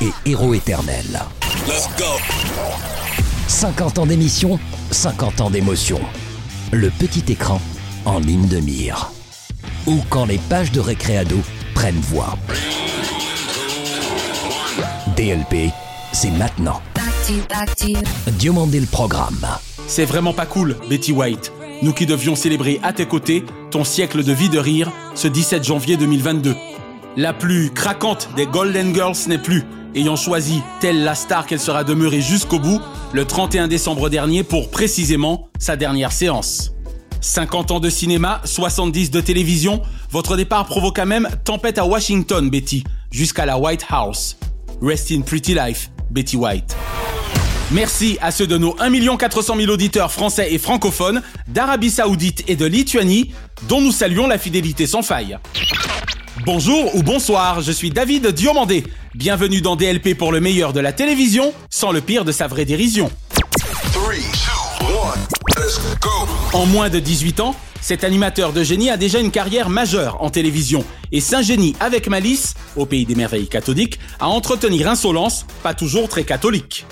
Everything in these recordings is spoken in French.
et héros éternel. 50 ans d'émission, 50 ans d'émotion. Le petit écran en ligne de mire. Ou quand les pages de Récréado prennent voix. DLP, c'est maintenant. Diomandé le programme. C'est vraiment pas cool, Betty White. Nous qui devions célébrer à tes côtés ton siècle de vie de rire ce 17 janvier 2022. La plus craquante des Golden Girls n'est plus, ayant choisi, telle la star qu'elle sera demeurée jusqu'au bout, le 31 décembre dernier pour précisément sa dernière séance. 50 ans de cinéma, 70 de télévision, votre départ provoqua même tempête à Washington, Betty, jusqu'à la White House. Rest in pretty life, Betty White. Merci à ceux de nos 1 400 000 auditeurs français et francophones d'Arabie Saoudite et de Lituanie, dont nous saluons la fidélité sans faille. Bonjour ou bonsoir, je suis David Diomandé. Bienvenue dans DLP pour le meilleur de la télévision, sans le pire de sa vraie dérision. En moins de 18 ans, cet animateur de génie a déjà une carrière majeure en télévision et s'ingénie avec malice, au pays des merveilles cathodiques, à entretenir insolence, pas toujours très catholique.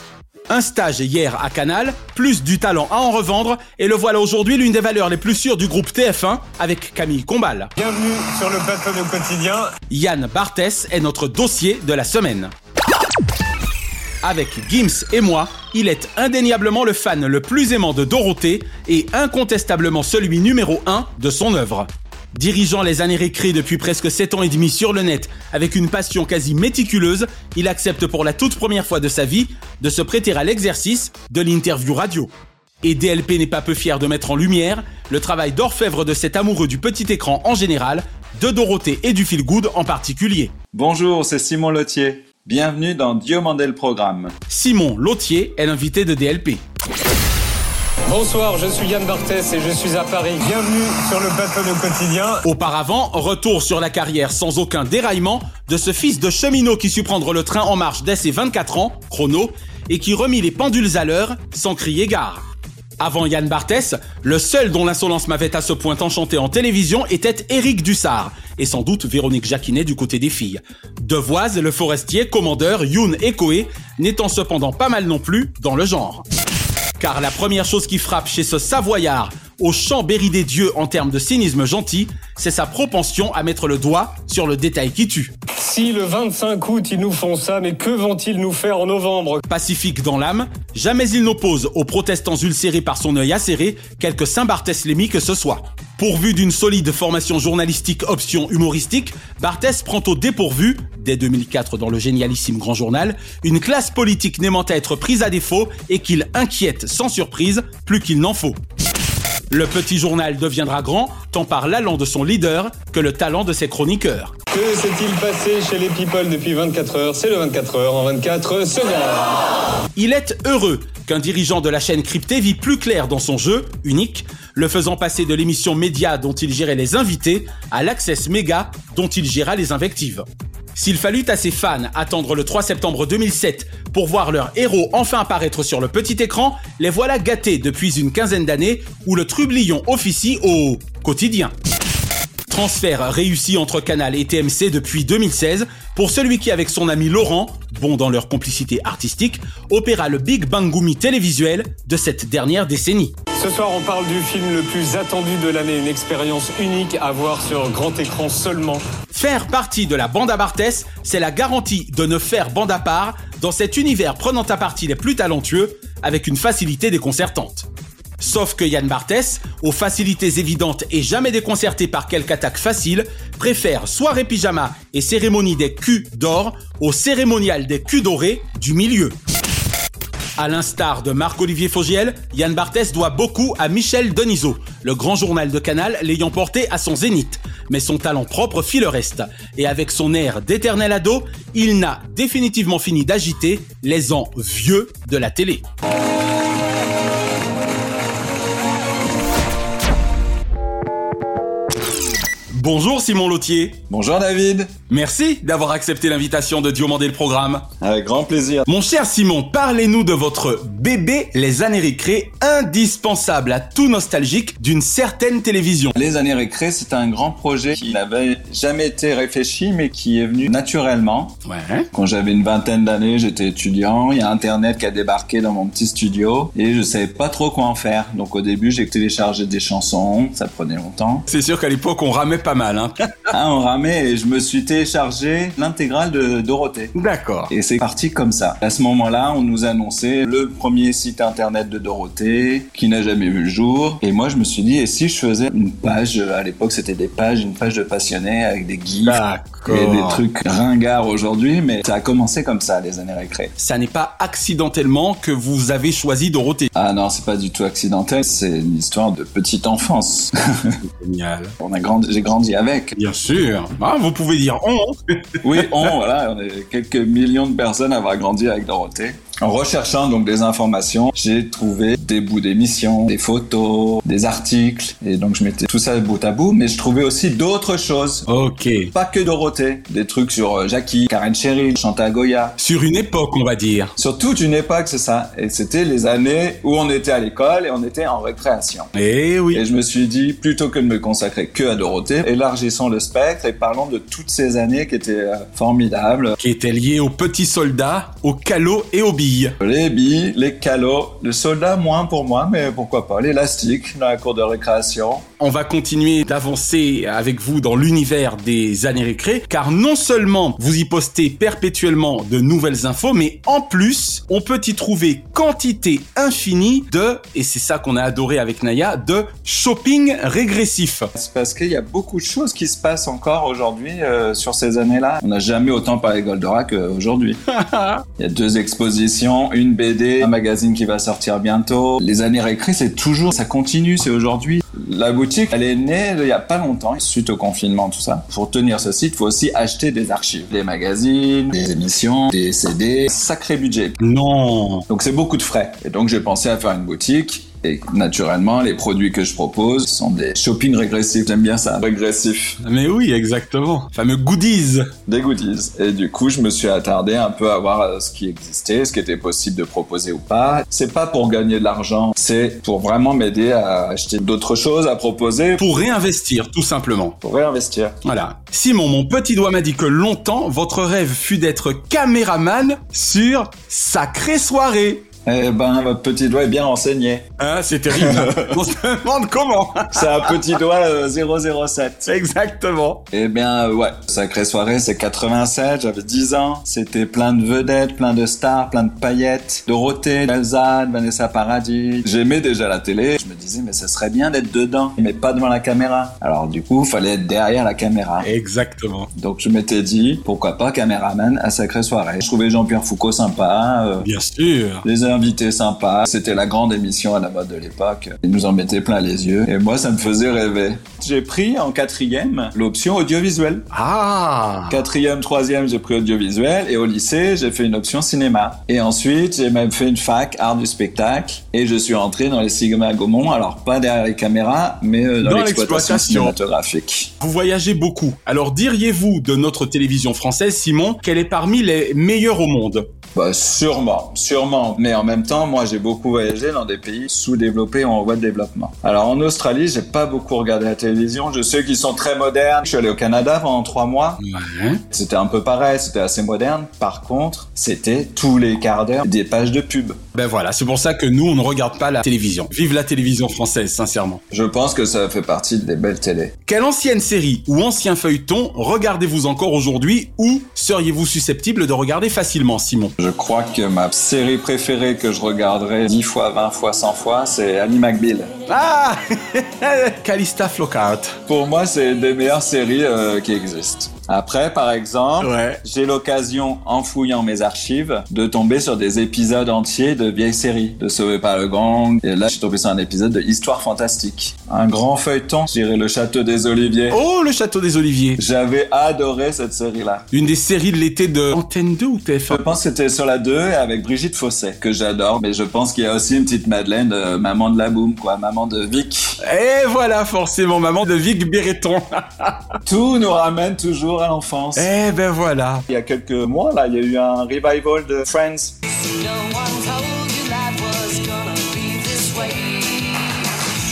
Un stage hier à Canal, plus du talent à en revendre, et le voilà aujourd'hui l'une des valeurs les plus sûres du groupe TF1 avec Camille Combal. Bienvenue sur le plateau de quotidien. Yann Barthès est notre dossier de la semaine. Avec Gims et moi, il est indéniablement le fan le plus aimant de Dorothée et incontestablement celui numéro 1 de son œuvre. Dirigeant les années récrées depuis presque 7 ans et demi sur le net avec une passion quasi méticuleuse, il accepte pour la toute première fois de sa vie de se prêter à l'exercice de l'interview radio. Et DLP n'est pas peu fier de mettre en lumière le travail d'orfèvre de cet amoureux du petit écran en général, de Dorothée et du feel good en particulier. Bonjour, c'est Simon Lotier. Bienvenue dans Diomandel Programme. Simon Lotier est l'invité de DLP. Bonsoir, je suis Yann Barthès et je suis à Paris. Bienvenue sur le plateau de quotidien. Auparavant, retour sur la carrière sans aucun déraillement de ce fils de cheminot qui sut prendre le train en marche dès ses 24 ans, chrono, et qui remit les pendules à l'heure sans crier gare. Avant Yann Barthès, le seul dont l'insolence m'avait à ce point enchanté en télévision était Éric Dussard, et sans doute Véronique Jacquinet du côté des filles. Devoise, le forestier, commandeur, Youn et Coé, n'étant cependant pas mal non plus dans le genre. Car la première chose qui frappe chez ce Savoyard, au champ béri des dieux en termes de cynisme gentil, c'est sa propension à mettre le doigt sur le détail qui tue. Si le 25 août ils nous font ça, mais que vont-ils nous faire en novembre? Pacifique dans l'âme, jamais il n'oppose aux protestants ulcérés par son œil acéré quelque Saint-Barthélemy que ce soit. Pourvu d'une solide formation journalistique option humoristique, Barthès prend au dépourvu, dès 2004 dans le génialissime Grand Journal, une classe politique n'aimant à être prise à défaut et qu'il inquiète sans surprise plus qu'il n'en faut. Le petit journal deviendra grand tant par l'allant de son leader que le talent de ses chroniqueurs. Que s'est-il passé chez les people depuis 24 heures? C'est le 24 heures en 24 secondes. Il est heureux qu'un dirigeant de la chaîne cryptée vit plus clair dans son jeu, unique, le faisant passer de l'émission Média dont il gérait les invités à l'Access Méga dont il géra les invectives. S'il fallut à ses fans attendre le 3 septembre 2007 pour voir leur héros enfin apparaître sur le petit écran, les voilà gâtés depuis une quinzaine d'années où le trublion officie au quotidien. Transfert réussi entre Canal et TMC depuis 2016 pour celui qui, avec son ami Laurent, bon dans leur complicité artistique, opéra le Big Bangoumi télévisuel de cette dernière décennie. Ce soir, on parle du film le plus attendu de l'année, une expérience unique à voir sur grand écran seulement. Faire partie de la bande à Barthès, c'est la garantie de ne faire bande à part dans cet univers prenant à partie les plus talentueux avec une facilité déconcertante. Sauf que Yann Barthès, aux facilités évidentes et jamais déconcerté par quelque attaque facile, préfère soirée pyjama et cérémonie des culs d'or au cérémonial des culs dorés du milieu. À l'instar de Marc-Olivier Fogiel, Yann Barthès doit beaucoup à Michel Denisot, le grand journal de Canal l'ayant porté à son zénith. Mais son talent propre fit le reste. Et avec son air d'éternel ado, il n'a définitivement fini d'agiter les ans vieux de la télé. Bonjour Simon Lautier. Bonjour David. Merci d'avoir accepté l'invitation de Diomandé le programme. Avec grand plaisir. Mon cher Simon, parlez-nous de votre bébé Les années récré, indispensable à tout nostalgique d'une certaine télévision. Les années récré, c'est un grand projet qui n'avait jamais été réfléchi, mais qui est venu naturellement. Ouais. Quand j'avais une vingtaine d'années, j'étais étudiant, il y a Internet qui a débarqué dans mon petit studio, et je savais pas trop quoi en faire. Donc au début, j'ai téléchargé des chansons, ça prenait longtemps. C'est sûr qu'à l'époque, on ramait pas mal, hein. Ah, on ramait, et je me suis téléchargé l'intégrale de Dorothée. D'accord. Et c'est parti comme ça. À ce moment-là, on nous annonçait le premier site internet de Dorothée, qui n'a jamais vu le jour. Et moi, je me suis dit, et si je faisais une page, à l'époque, c'était des pages, une page de passionnés avec des gifs et des trucs ringards aujourd'hui, mais ça a commencé comme ça, les années récré. Ça n'est pas accidentellement que vous avez choisi Dorothée. Ah non, c'est pas du tout accidentel, c'est une histoire de petite enfance. Génial. on a grandi, j'ai grandi avec. Bien sûr. Ah, vous pouvez dire on. Oui, on, voilà, on est quelques millions de personnes à avoir grandi avec Dorothée. En recherchant donc des informations, j'ai trouvé des bouts d'émissions, des photos, des articles, et donc je mettais tout ça bout à bout, mais je trouvais aussi d'autres choses. Ok. Pas que Dorothée, des trucs sur euh, Jackie, Karen Cheryl, Chantal Goya. Sur une époque, on va dire. Sur toute une époque, c'est ça. Et c'était les années où on était à l'école et on était en récréation. Eh oui. Et je me suis dit, plutôt que de me consacrer que à Dorothée, élargissons le spectre et parlons de toutes ces années qui étaient euh, formidables. Qui était lié aux petits soldats, aux calots et aux billes. Les billes, les calots, le soldat moins pour moi, mais pourquoi pas, l'élastique dans la cour de récréation. On va continuer d'avancer avec vous dans l'univers des années récré, car non seulement vous y postez perpétuellement de nouvelles infos, mais en plus, on peut y trouver quantité infinie de, et c'est ça qu'on a adoré avec Naya, de shopping régressif. C'est parce qu'il y a beaucoup de choses qui se passent encore aujourd'hui euh, sur ces années-là. On n'a jamais autant parlé Goldorak qu'aujourd'hui. Il y a deux expositions, une BD, un magazine qui va sortir bientôt. Les années récré, c'est toujours, ça continue, c'est aujourd'hui. La boutique, elle est née il y a pas longtemps, suite au confinement, tout ça. Pour tenir ce site, il faut aussi acheter des archives, des magazines, des émissions, des CD. Sacré budget. Non. Donc c'est beaucoup de frais. Et donc j'ai pensé à faire une boutique. Et naturellement, les produits que je propose sont des shopping régressifs. J'aime bien ça, régressif. Mais oui, exactement. Fameux goodies. Des goodies. Et du coup, je me suis attardé un peu à voir euh, ce qui existait, ce qui était possible de proposer ou pas. C'est pas pour gagner de l'argent, c'est pour vraiment m'aider à acheter d'autres choses à proposer. Pour réinvestir, tout simplement. Pour réinvestir. Voilà. Simon, mon petit doigt m'a dit que longtemps, votre rêve fut d'être caméraman sur Sacrée Soirée. Eh ben, votre petit doigt est bien renseigné. Hein, c'est terrible. On se demande comment. C'est un petit doigt euh, 007. Exactement. Eh bien, euh, ouais. Sacrée soirée, c'est 87, j'avais 10 ans. C'était plein de vedettes, plein de stars, plein de paillettes. Dorothée, Elsa, Vanessa Paradis. J'aimais déjà la télé. Je me disais, mais ce serait bien d'être dedans, mais pas devant la caméra. Alors, du coup, fallait être derrière la caméra. Exactement. Donc, je m'étais dit, pourquoi pas caméraman à Sacrée soirée. Je trouvais Jean-Pierre Foucault sympa. euh, Bien sûr. les invités sympas. C'était la grande émission à la mode de l'époque. Ils nous en mettaient plein les yeux. Et moi, ça me faisait rêver. J'ai pris en quatrième l'option audiovisuel. Ah. Quatrième, troisième, j'ai pris audiovisuel. Et au lycée, j'ai fait une option cinéma. Et ensuite, j'ai même fait une fac art du spectacle. Et je suis rentré dans les Sigma Gaumont. Alors, pas derrière les caméras, mais euh, dans, Dans l'exploitation l'exploitation. cinématographique. Vous voyagez beaucoup. Alors diriez-vous de notre télévision française, Simon, qu'elle est parmi les meilleures au monde? Bah, sûrement, sûrement. Mais en même temps, moi, j'ai beaucoup voyagé dans des pays sous-développés ou en voie de développement. Alors, en Australie, j'ai pas beaucoup regardé la télévision. Je sais qu'ils sont très modernes. Je suis allé au Canada pendant trois mois. C'était un peu pareil, c'était assez moderne. Par contre, c'était tous les quarts d'heure des pages de pub. Ben voilà, c'est pour ça que nous, on ne regarde pas la télévision. Vive la télévision française, sincèrement. Je pense que ça fait partie des belles télés. Quelle ancienne série ou ancien feuilleton regardez-vous encore aujourd'hui ou seriez-vous susceptible de regarder facilement, Simon? Je crois que ma série préférée que je regarderai 10 fois, 20 fois, 100 fois, c'est Annie McBeal. Ah Calista Flockhart. Pour moi, c'est des meilleures séries euh, qui existent. Après, par exemple, Ouais. j'ai l'occasion, en fouillant mes archives, de tomber sur des épisodes entiers de vieilles séries, de Sauvé par le Gang. Et là, je suis tombé sur un épisode de Histoire fantastique. Un grand feuilleton, je dirais Le Château des Oliviers. Oh, le château des Oliviers. J'avais adoré cette série-là. Une des séries de l'été de Antenne 2 ou Je TF1 pense que c'était sur la 2 et avec Brigitte Fosset, que j'adore. Mais je pense qu'il y a aussi une petite Madeleine, de maman de la boum, quoi, maman de Vic. Et voilà, forcément, maman de Vic Béreton. Tout nous ramène toujours à l'enfance. eh ben voilà. Il y a quelques mois, là, il y a eu un revival de Friends.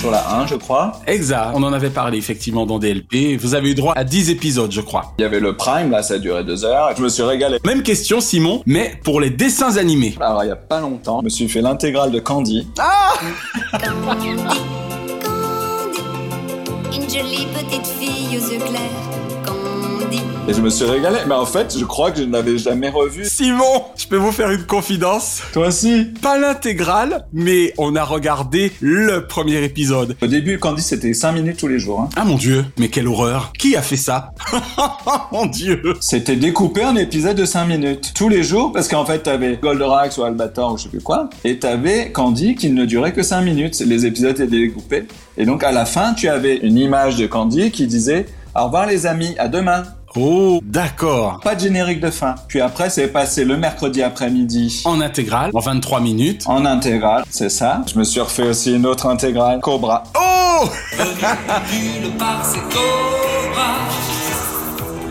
Sur la 1, je crois. Exact. On en avait parlé effectivement dans DLP. Vous avez eu droit à 10 épisodes, je crois. Il y avait le Prime, là, ça a duré deux heures. Je me suis régalé. Même question, Simon, mais pour les dessins animés. Alors, il y a pas longtemps, je me suis fait l'intégrale de Candy. Candy, une jolie petite fille aux yeux clairs. Et je me suis régalé. Mais en fait, je crois que je n'avais jamais revu. Simon, je peux vous faire une confidence? Toi aussi Pas l'intégrale, mais on a regardé le premier épisode. Au début, Candy, c'était 5 minutes tous les jours. hein. Ah mon dieu, mais quelle horreur Qui a fait ça? Mon dieu C'était découpé en épisode de 5 minutes. Tous les jours, parce qu'en fait, t'avais Goldorak ou Albator ou je sais plus quoi. Et t'avais Candy qui ne durait que 5 minutes. Les épisodes étaient découpés. Et donc, à la fin, tu avais une image de Candy qui disait Au revoir les amis, à demain. Oh, d'accord. Pas de générique de fin. Puis après, c'est passé le mercredi après-midi. En intégrale, en 23 minutes. En intégrale, c'est ça. Je me suis refait aussi une autre intégrale, Cobra. Oh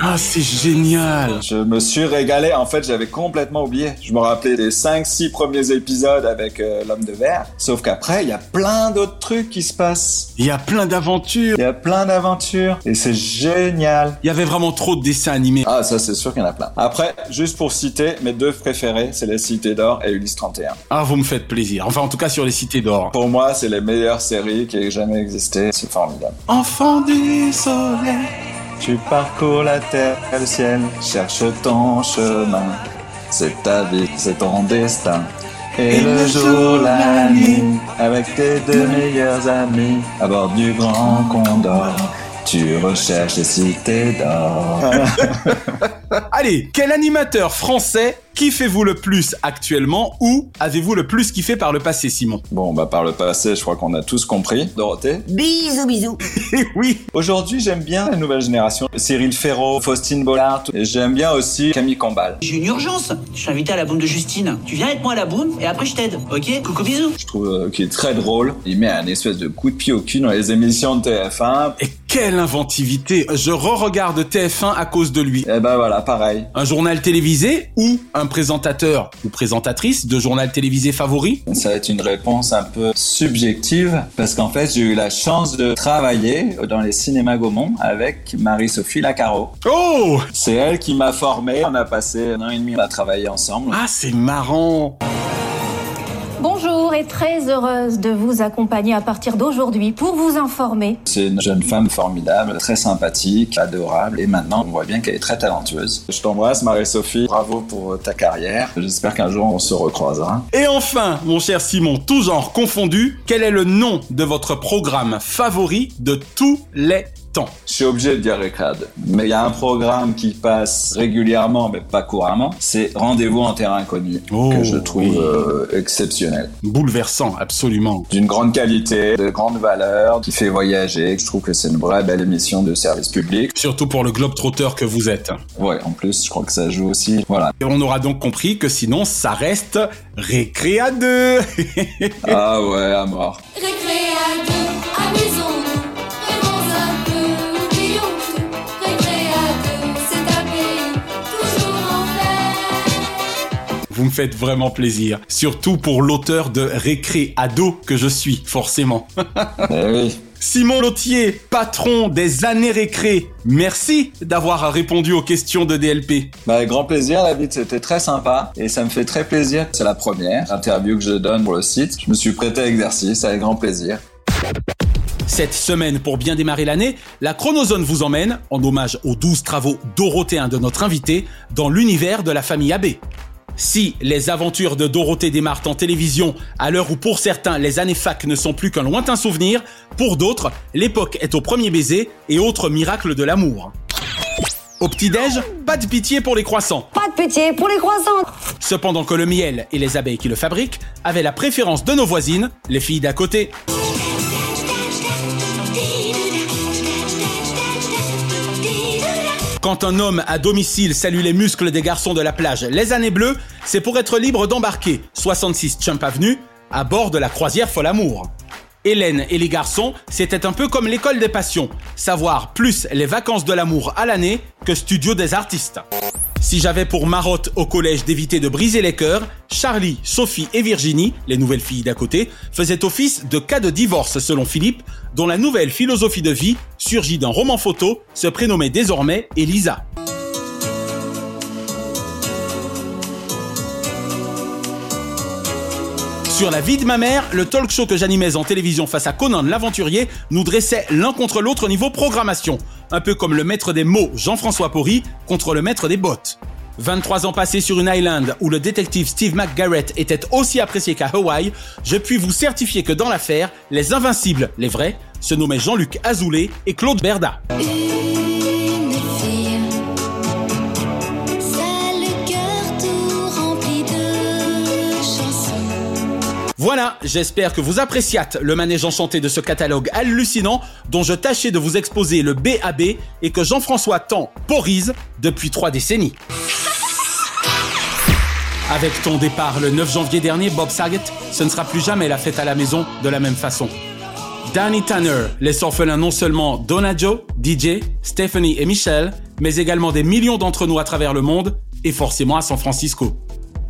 Ah, c'est génial Je me suis régalé. En fait, j'avais complètement oublié. Je me rappelais des 5-6 premiers épisodes avec euh, l'homme de verre. Sauf qu'après, il y a plein d'autres trucs qui se passent. Il y a plein d'aventures. Il y a plein d'aventures. Et c'est génial. Il y avait vraiment trop de dessins animés. Ah, ça, c'est sûr qu'il y en a plein. Après, juste pour citer, mes deux préférés, c'est Les Cités d'Or et Ulysse 31. Ah, vous me faites plaisir. Enfin, en tout cas, sur les cités d'or. Pour moi, c'est les meilleures séries qui aient jamais existé. C'est formidable. Enfant du soleil. Tu parcours la terre et le ciel, cherche ton chemin. C'est ta vie, c'est ton destin. Et, le jour, la nuit, avec tes deux meilleurs amis, à bord du grand condor, tu recherches les cités d'or. Allez, quel animateur français kiffez-vous le plus actuellement ou avez-vous le plus kiffé par le passé, Simon? Bon, bah par le passé, je crois qu'on a tous compris. Dorothée? Bisous, bisous. Eh oui Aujourd'hui, j'aime bien la nouvelle génération. Cyril Ferraud, Faustine Bollard, et j'aime bien aussi Camille Combal. J'ai une urgence. Je suis invité à la boum de Justine. Tu viens avec moi à la boum et après je t'aide. Ok? Coucou, bisous. Je trouve euh, qu'il est très drôle. Il met un espèce de coup de pied au cul dans les émissions de TF1. Et quelle inventivité Je re-regarde TF1 à cause de lui. Et ben voilà, pareil. Un journal télévisé ou un présentateur ou présentatrice de journal télévisé favori Ça va être une réponse un peu subjective parce qu'en fait, j'ai eu la chance de travailler dans les cinémas Gaumont avec Marie-Sophie Lacaro. Oh C'est elle qui m'a formé. On a passé un an et demi à travailler ensemble. Ah, c'est marrant et très heureuse de vous accompagner à partir d'aujourd'hui pour vous informer. C'est une jeune femme formidable, très sympathique, adorable et maintenant on voit bien qu'elle est très talentueuse. Je t'embrasse Marie-Sophie, bravo pour ta carrière. J'espère qu'un jour on se recroisera. Et enfin, mon cher Simon, tout genre confondu, quel est le nom de votre programme favori de tous les temps Je suis obligé de dire Recad. Mais il y a un programme qui passe régulièrement, mais pas couramment. C'est Rendez-vous en terrain inconnu, Oh, que je trouve oui. euh, exceptionnel. Bouleversant, absolument. D'une grande qualité, de grande valeur, qui fait voyager. Je trouve que c'est une vraie belle émission de service public. Surtout pour le globe-trotteur que vous êtes. Ouais, en plus, je crois que ça joue aussi. Voilà. Et on aura donc compris que sinon, ça reste récré à deux. Ah ouais, à mort. récré à deux, vous me faites vraiment plaisir. Surtout pour l'auteur de Récré à dos que je suis, forcément. Eh oui. Simon Lautier, patron des années récré, merci d'avoir répondu aux questions de DLP. Bah, avec grand plaisir, David, c'était très sympa et ça me fait très plaisir. C'est la première interview que je donne pour le site. Je me suis prêté à l'exercice avec grand plaisir. Cette semaine, pour bien démarrer l'année, la Chronozone vous emmène, en hommage aux 12 travaux dorothéens de notre invité, dans l'univers de la famille Abbé. Si les aventures de Dorothée démarrent en télévision, à l'heure où pour certains les années fac ne sont plus qu'un lointain souvenir, pour d'autres, l'époque est au premier baiser et autres miracles de l'amour. Au petit-déj, pas de pitié pour les croissants. Pas de pitié pour les croissants. Cependant que le miel et les abeilles qui le fabriquent avaient la préférence de nos voisines, les filles d'à côté. Quand un homme à domicile salue les muscles des garçons de la plage Les Années Bleues, c'est pour être libre d'embarquer 66 Chump Avenue à bord de la croisière Folle Amour. Hélène et les garçons, c'était un peu comme l'école des passions, savoir plus les vacances de l'amour à l'année que studio des artistes. Si j'avais pour marotte au collège d'éviter de briser les cœurs, Charlie, Sophie et Virginie, les nouvelles filles d'à côté, faisaient office de cas de divorce selon Philippe, dont la nouvelle philosophie de vie surgit d'un roman photo, se prénommait désormais Elisa. Sur la vie de ma mère, le talk show que j'animais en télévision face à Conan l'aventurier nous dressait l'un contre l'autre niveau programmation, un peu comme le maître des mots Jean-François Porry contre le maître des bottes. 23 ans passés sur une island où le détective Steve McGarrett était aussi apprécié qu'à Hawaï, je puis vous certifier que dans l'affaire, les invincibles, les vrais, se nommaient Jean-Luc Azoulay et Claude Berda. Voilà, j'espère que vous appréciâtes le manège enchanté de ce catalogue hallucinant dont je tâchais de vous exposer le BAB et que Jean-François Tan porise depuis trois décennies. Avec ton départ le 9 janvier dernier, Bob Saget, ce ne sera plus jamais la fête à la maison de la même façon. Danny Tanner laisse orphelin non seulement Donna Joe, DJ, Stephanie et Michelle, mais également des millions d'entre nous à travers le monde et forcément à San Francisco.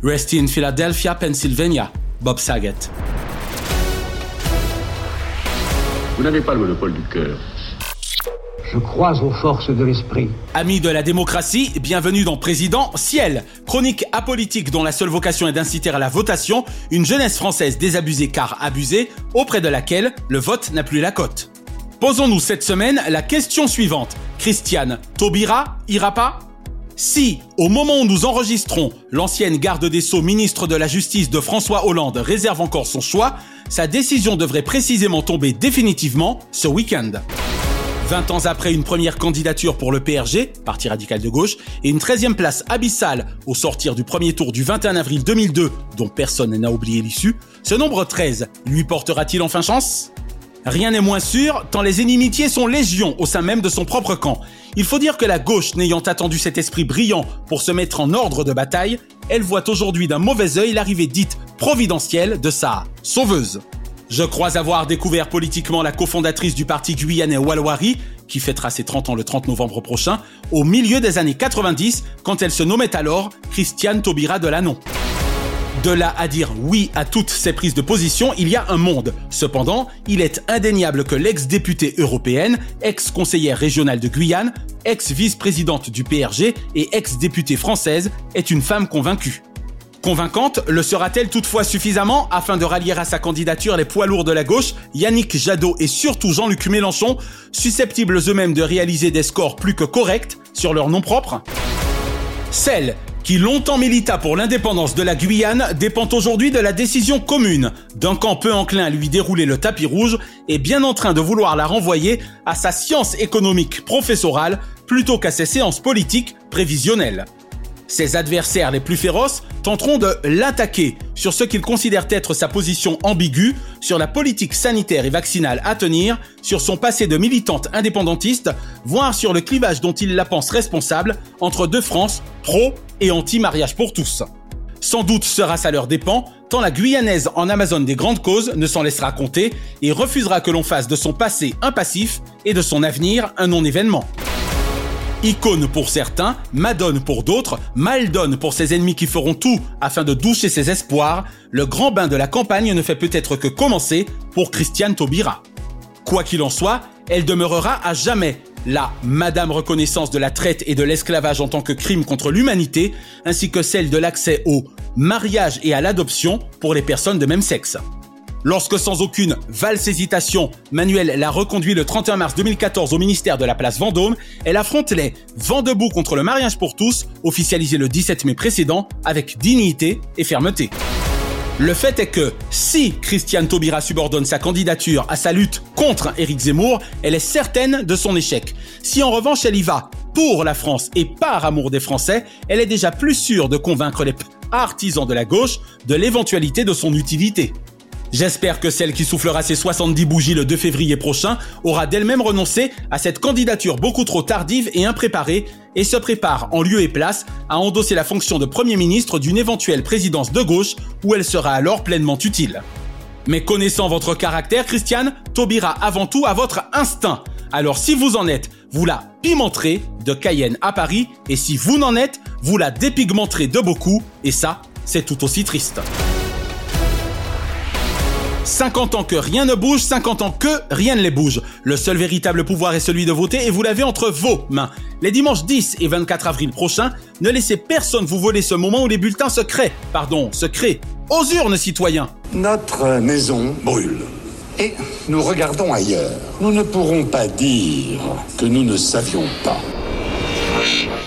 Rest in Philadelphia, Pennsylvania, Bob Saget. Vous n'avez pas le monopole du cœur. Je crois aux forces de l'esprit. Amis de la démocratie, bienvenue dans Président Ciel, chronique apolitique dont la seule vocation est d'inciter à la votation une jeunesse française désabusée car abusée, auprès de laquelle le vote n'a plus la cote. Posons-nous cette semaine la question suivante. Christiane Taubira ira pas Si, au moment où nous enregistrons, l'ancienne garde des Sceaux ministre de la Justice de François Hollande réserve encore son choix, sa décision devrait précisément tomber définitivement ce week-end. 20 ans après une première candidature pour le PRG, Parti radical de gauche, et une 13e place abyssale au sortir du premier tour du 21 avril 2002, dont personne n'a oublié l'issue, ce nombre 13 lui portera-t-il enfin chance? Rien n'est moins sûr, tant les inimitiés sont légion au sein même de son propre camp. Il faut dire que la gauche, n'ayant attendu cet esprit brillant pour se mettre en ordre de bataille, elle voit aujourd'hui d'un mauvais œil l'arrivée dite providentielle de sa sauveuse. Je crois avoir découvert politiquement la cofondatrice du parti guyanais Walwari, qui fêtera ses 30 ans le 30 novembre prochain, au milieu des années 90, quand elle se nommait alors Christiane Taubira de Lannon. De là à dire oui à toutes ces prises de position, il y a un monde. Cependant, il est indéniable que l'ex-députée européenne, ex-conseillère régionale de Guyane, ex-vice-présidente du PRG et ex-députée française est une femme convaincue. Convaincante, le sera-t-elle toutefois suffisamment afin de rallier à sa candidature les poids lourds de la gauche, Yannick Jadot et surtout Jean-Luc Mélenchon, susceptibles eux-mêmes de réaliser des scores plus que corrects sur leur nom propre? Celle qui longtemps milita pour l'indépendance de la Guyane dépend aujourd'hui de la décision commune d'un camp peu enclin à lui dérouler le tapis rouge et bien en train de vouloir la renvoyer à sa science économique professorale plutôt qu'à ses séances politiques prévisionnelles. Ses adversaires les plus féroces tenteront de l'attaquer sur ce qu'ils considèrent être sa position ambiguë, sur la politique sanitaire et vaccinale à tenir, sur son passé de militante indépendantiste, voire sur le clivage dont il la pense responsable entre deux France, pro et anti-mariage pour tous. Sans doute sera-ce à leur dépend, tant la Guyanaise en Amazone des grandes causes ne s'en laissera compter et refusera que l'on fasse de son passé un passif et de son avenir un non-événement. Icône pour certains, Madone pour d'autres, Maldonne pour ses ennemis qui feront tout afin de doucher ses espoirs, le grand bain de la campagne ne fait peut-être que commencer pour Christiane Taubira. Quoi qu'il en soit, elle demeurera à jamais la Madame reconnaissance de la traite et de l'esclavage en tant que crime contre l'humanité, ainsi que celle de l'accès au mariage et à l'adoption pour les personnes de même sexe. Lorsque sans aucune valse hésitation, Manuel l'a reconduit le 31 mars 2014 au ministère de la place Vendôme, elle affronte les vents debout contre le mariage pour tous, officialisé le 17 mai précédent, avec dignité et fermeté. Le fait est que si Christiane Taubira subordonne sa candidature à sa lutte contre Éric Zemmour, elle est certaine de son échec. Si en revanche elle y va pour la France et par amour des Français, elle est déjà plus sûre de convaincre les artisans de la gauche de l'éventualité de son utilité. J'espère que celle qui soufflera ses 70 bougies le 2 février prochain aura d'elle-même renoncé à cette candidature beaucoup trop tardive et impréparée et se prépare en lieu et place à endosser la fonction de Premier ministre d'une éventuelle présidence de gauche où elle sera alors pleinement utile. Mais connaissant votre caractère, Christiane, t'obéira avant tout à votre instinct. Alors si vous en êtes, vous la pimenterez de Cayenne à Paris, et si vous n'en êtes, vous la dépigmenterez de beaucoup, et ça, c'est tout aussi triste. 50 ans que rien ne bouge, 50 ans que rien ne les bouge. Le seul véritable pouvoir est celui de voter et vous l'avez entre vos mains. Les dimanches 10 et 24 avril prochains, ne laissez personne vous voler ce moment où les bulletins se créent, pardon, se créent. Aux urnes, citoyens Notre maison brûle. Et nous regardons ailleurs. Nous ne pourrons pas dire que nous ne savions pas.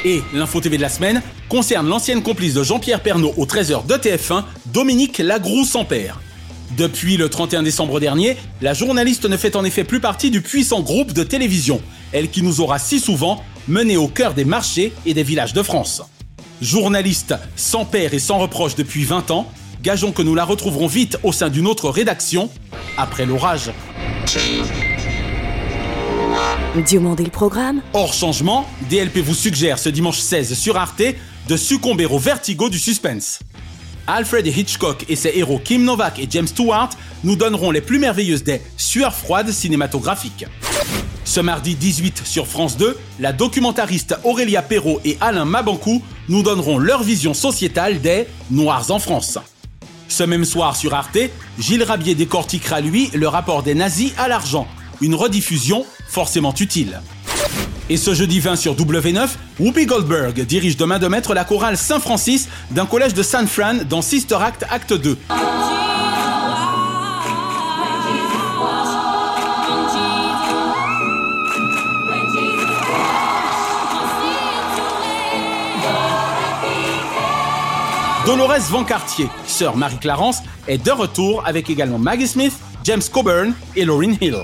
Et l'info TV de la semaine concerne l'ancienne complice de Jean-Pierre Pernaud au 13h de TF1, Dominique Lagroux sans père. Depuis le 31 décembre dernier, la journaliste ne fait en effet plus partie du puissant groupe de télévision, elle qui nous aura si souvent menés au cœur des marchés et des villages de France. Journaliste sans père et sans reproche depuis 20 ans, gageons que nous la retrouverons vite au sein d'une autre rédaction, après l'orage. Diomandé le programme Hors changement, DLP vous suggère ce dimanche 16 sur Arte de succomber au vertigo du suspense. Alfred Hitchcock et ses héros Kim Novak et James Stewart nous donneront les plus merveilleuses des sueurs froides cinématographiques. Ce mardi 18 sur France 2, la documentariste Aurélia Perrault et Alain Mabankou nous donneront leur vision sociétale des Noirs en France. Ce même soir sur Arte, Gilles Rabier décortiquera lui le rapport des nazis à l'argent, une rediffusion forcément utile. Et ce jeudi 20 sur W9, Whoopi Goldberg dirige de main de maître la chorale Saint-Francis d'un collège de San Fran dans Sister Act Acte 2. Dolores Van Cartier, sœur Marie-Clarence, est de retour avec également Maggie Smith, James Coburn et Lauryn Hill.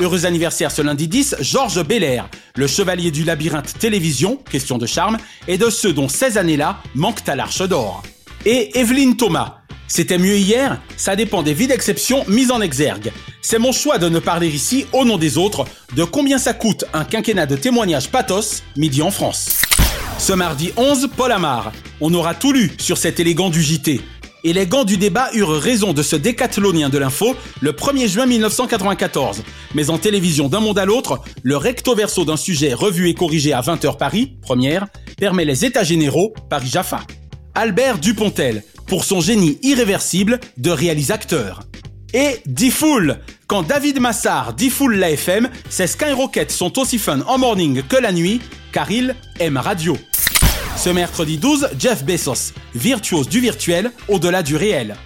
Heureux anniversaire ce lundi 10, Georges Belair, le chevalier du labyrinthe télévision, question de charme, et de ceux dont ces années-là manquent à l'arche d'or. Et Evelyne Thomas. C'était mieux hier, ça dépend des vies d'exception mises en exergue. C'est mon choix de ne parler ici, au nom des autres, de combien ça coûte un quinquennat de témoignages pathos, midi en France. Ce mardi 11, Paul Amar. On aura tout lu sur cet élégant du JT. Et les gants du débat eurent raison de ce décathlonien de l'info le 1er juin 1994. Mais en télévision d'un monde à l'autre, le recto verso d'un sujet revu et corrigé à 20h Paris, première, permet les états généraux Paris Jaffa. Albert Dupontel, pour son génie irréversible de réalisateur. Et D-Fool, quand David Massard D-Fool la FM, ses Skyrockets sont aussi fun en morning que la nuit, car il aime radio. Ce mercredi 12, Jeff Bezos, virtuose du virtuel au-delà du réel.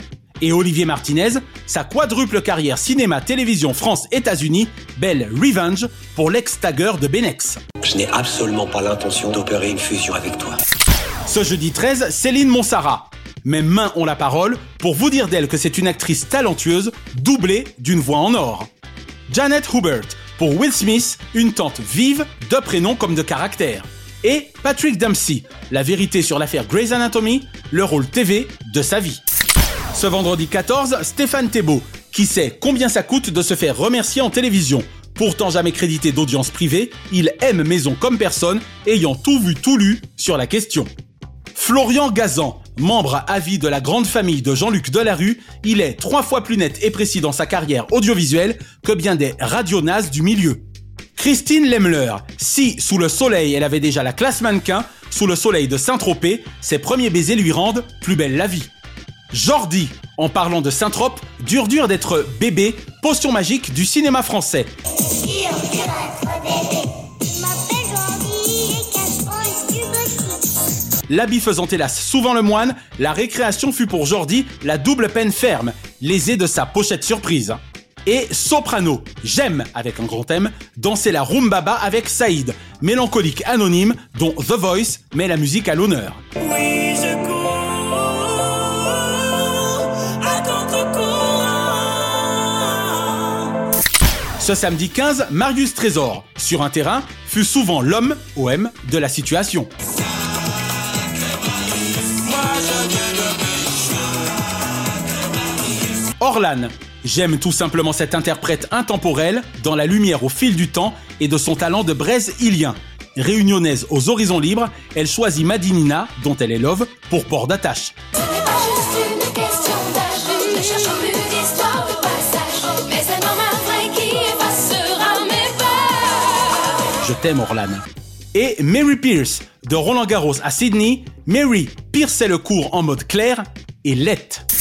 Et Olivier Martinez, sa quadruple carrière cinéma, télévision, France, États-Unis, belle revenge pour l'ex-tagger de Benex. Je n'ai absolument pas l'intention d'opérer une fusion avec toi. Ce jeudi 13, Céline Monsara. Mes mains ont la parole pour vous dire d'elle que c'est une actrice talentueuse, doublée d'une voix en or. Janet Hubert, pour Will Smith, une tante vive, de prénom comme de caractère. Et Patrick Dempsey, la vérité sur l'affaire Grey's Anatomy, le rôle TV de sa vie. Ce vendredi 14, Stéphane Thébault, qui sait combien ça coûte de se faire remercier en télévision? Pourtant jamais crédité d'audience privée, il aime Maison comme personne, ayant tout vu, tout lu sur la question. Florian Gazan, membre à vie de la grande famille de Jean-Luc Delarue, il est trois fois plus net et précis dans sa carrière audiovisuelle que bien des radionazes du milieu. Christine Lemler, si sous le soleil elle avait déjà la classe mannequin, sous le soleil de Saint-Tropez, ses premiers baisers lui rendent plus belle la vie. Jordi, en parlant de Saint-Trope, dur dur d'être bébé, potion magique du cinéma français. l'habit faisant hélas souvent le moine, la récréation fut pour Jordi la double peine ferme, lésée de sa pochette surprise. Et Soprano, j'aime, avec un grand M, danser la rumbaba avec Saïd, mélancolique anonyme dont The Voice met la musique à l'honneur. Oui, je cours à contre-courant. Ce samedi 15, Marius Trésor, sur un terrain, fut souvent l'homme, OM, de la situation. Orlan, j'aime tout simplement cette interprète intemporelle, dans la lumière au fil du temps et de son talent de braise ilien. Réunionnaise aux horizons libres, elle choisit Madinina, dont elle est love, pour port d'attache. Je t'aime Orlan. Et Mary Pierce, de Roland Garros à Sydney, Mary pierçait le cours en mode clair et lette.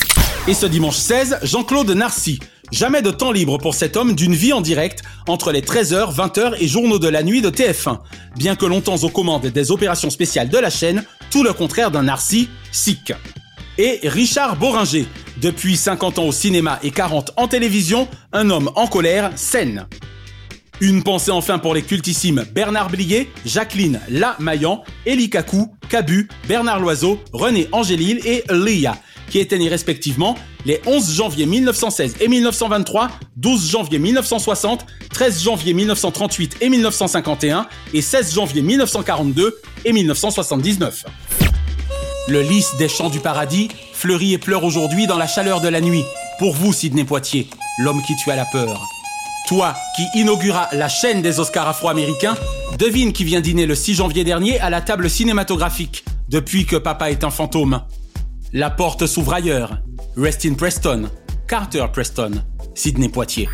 Et ce dimanche 16, Jean-Claude Narcy. Jamais de temps libre pour cet homme d'une vie en direct entre les 13h, 20h et journaux de la nuit de TF1. Bien que longtemps aux commandes des opérations spéciales de la chaîne, tout le contraire d'un Narcy sick. Et Richard Boringer. Depuis 50 ans au cinéma et 40 en télévision, un homme en colère, scène. Une pensée enfin pour les cultissimes Bernard Blier, Jacqueline La Maillan, Elie Kakou, Cabu, Bernard Loiseau, René Angélil et Lia, qui étaient nés respectivement les 11 janvier 1916 et 1923, 12 janvier 1960, 13 janvier 1938 et 1951 et 16 janvier 1942 et 1979. Le lys des champs du paradis fleurit et pleure aujourd'hui dans la chaleur de la nuit. Pour vous, Sidney Poitier, l'homme qui tue à la peur. Toi, qui inaugura la chaîne des Oscars afro-américains, devine qui vient dîner le 6 janvier dernier à la table cinématographique, depuis que papa est un fantôme. La porte s'ouvre ailleurs. Rest in Preston. Carter Preston. Sidney Poitier.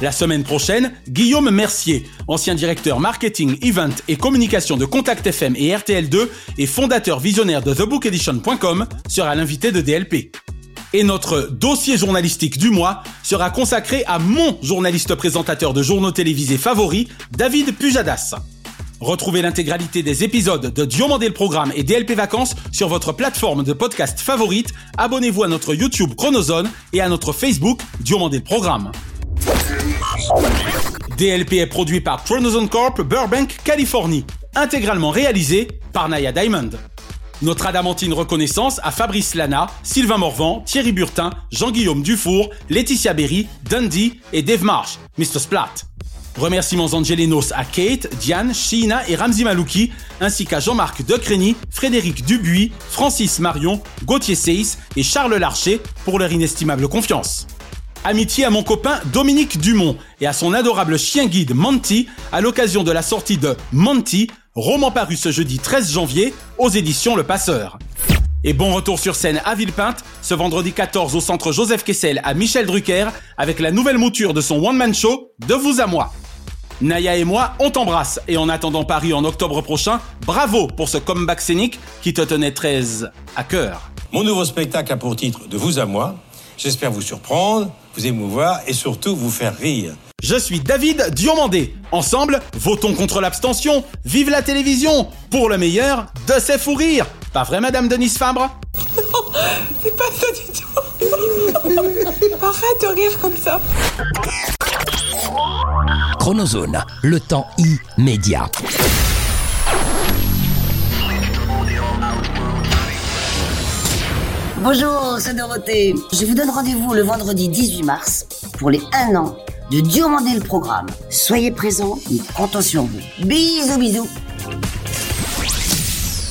La semaine prochaine, Guillaume Mercier, ancien directeur marketing, event et communication de Contact FM et RTL2 et fondateur visionnaire de TheBookEdition.com, sera l'invité de DLP. Et notre dossier journalistique du mois sera consacré à mon journaliste présentateur de journaux télévisés favori, David Pujadas. Retrouvez l'intégralité des épisodes de Diomandé le Programme et DLP Vacances sur votre plateforme de podcast favorite. Abonnez-vous à notre YouTube Chronozone et à notre Facebook Diomandé le Programme. DLP est produit par Chronozone Corp, Burbank, Californie. Intégralement réalisé par Naya Diamond. Notre adamantine reconnaissance à Fabrice Lana, Sylvain Morvan, Thierry Burtin, Jean-Guillaume Dufour, Laetitia Berry, Dundee et Dave Marsh, Mr. Splat. Remerciements angelinos à Kate, Diane, Sheena et Ramzi Malouki, ainsi qu'à Jean-Marc Decrény, Frédéric Dubuis, Francis Marion, Gauthier Seyss et Charles Larcher pour leur inestimable confiance. Amitié à mon copain Dominique Dumont et à son adorable chien guide Monty à l'occasion de la sortie de Monty, roman paru ce jeudi 13 janvier aux éditions Le Passeur. Et bon retour sur scène à Villepinte, ce vendredi 14 au centre Joseph Kessel à Michel Drucker, avec la nouvelle mouture de son one-man show, De vous à moi. Naya et moi, on t'embrasse, et en attendant Paris en octobre prochain, bravo pour ce comeback scénique qui te tenait très à cœur. Mon nouveau spectacle a pour titre De vous à moi. J'espère vous surprendre, vous émouvoir et surtout vous faire rire. Je suis David Diomandé. Ensemble, votons contre l'abstention. Vive la télévision pour le meilleur de ses fous rires. Pas vrai, Madame Denise Fabre? C'est pas ça du tout. Arrête de rire comme ça. Chronozone, le temps immédiat. Bonjour, c'est Dorothée. Je vous donne rendez-vous le vendredi 18 mars pour les 1 an de Diomandé le programme. Soyez présents, nous comptons sur vous. Bisous, bisous.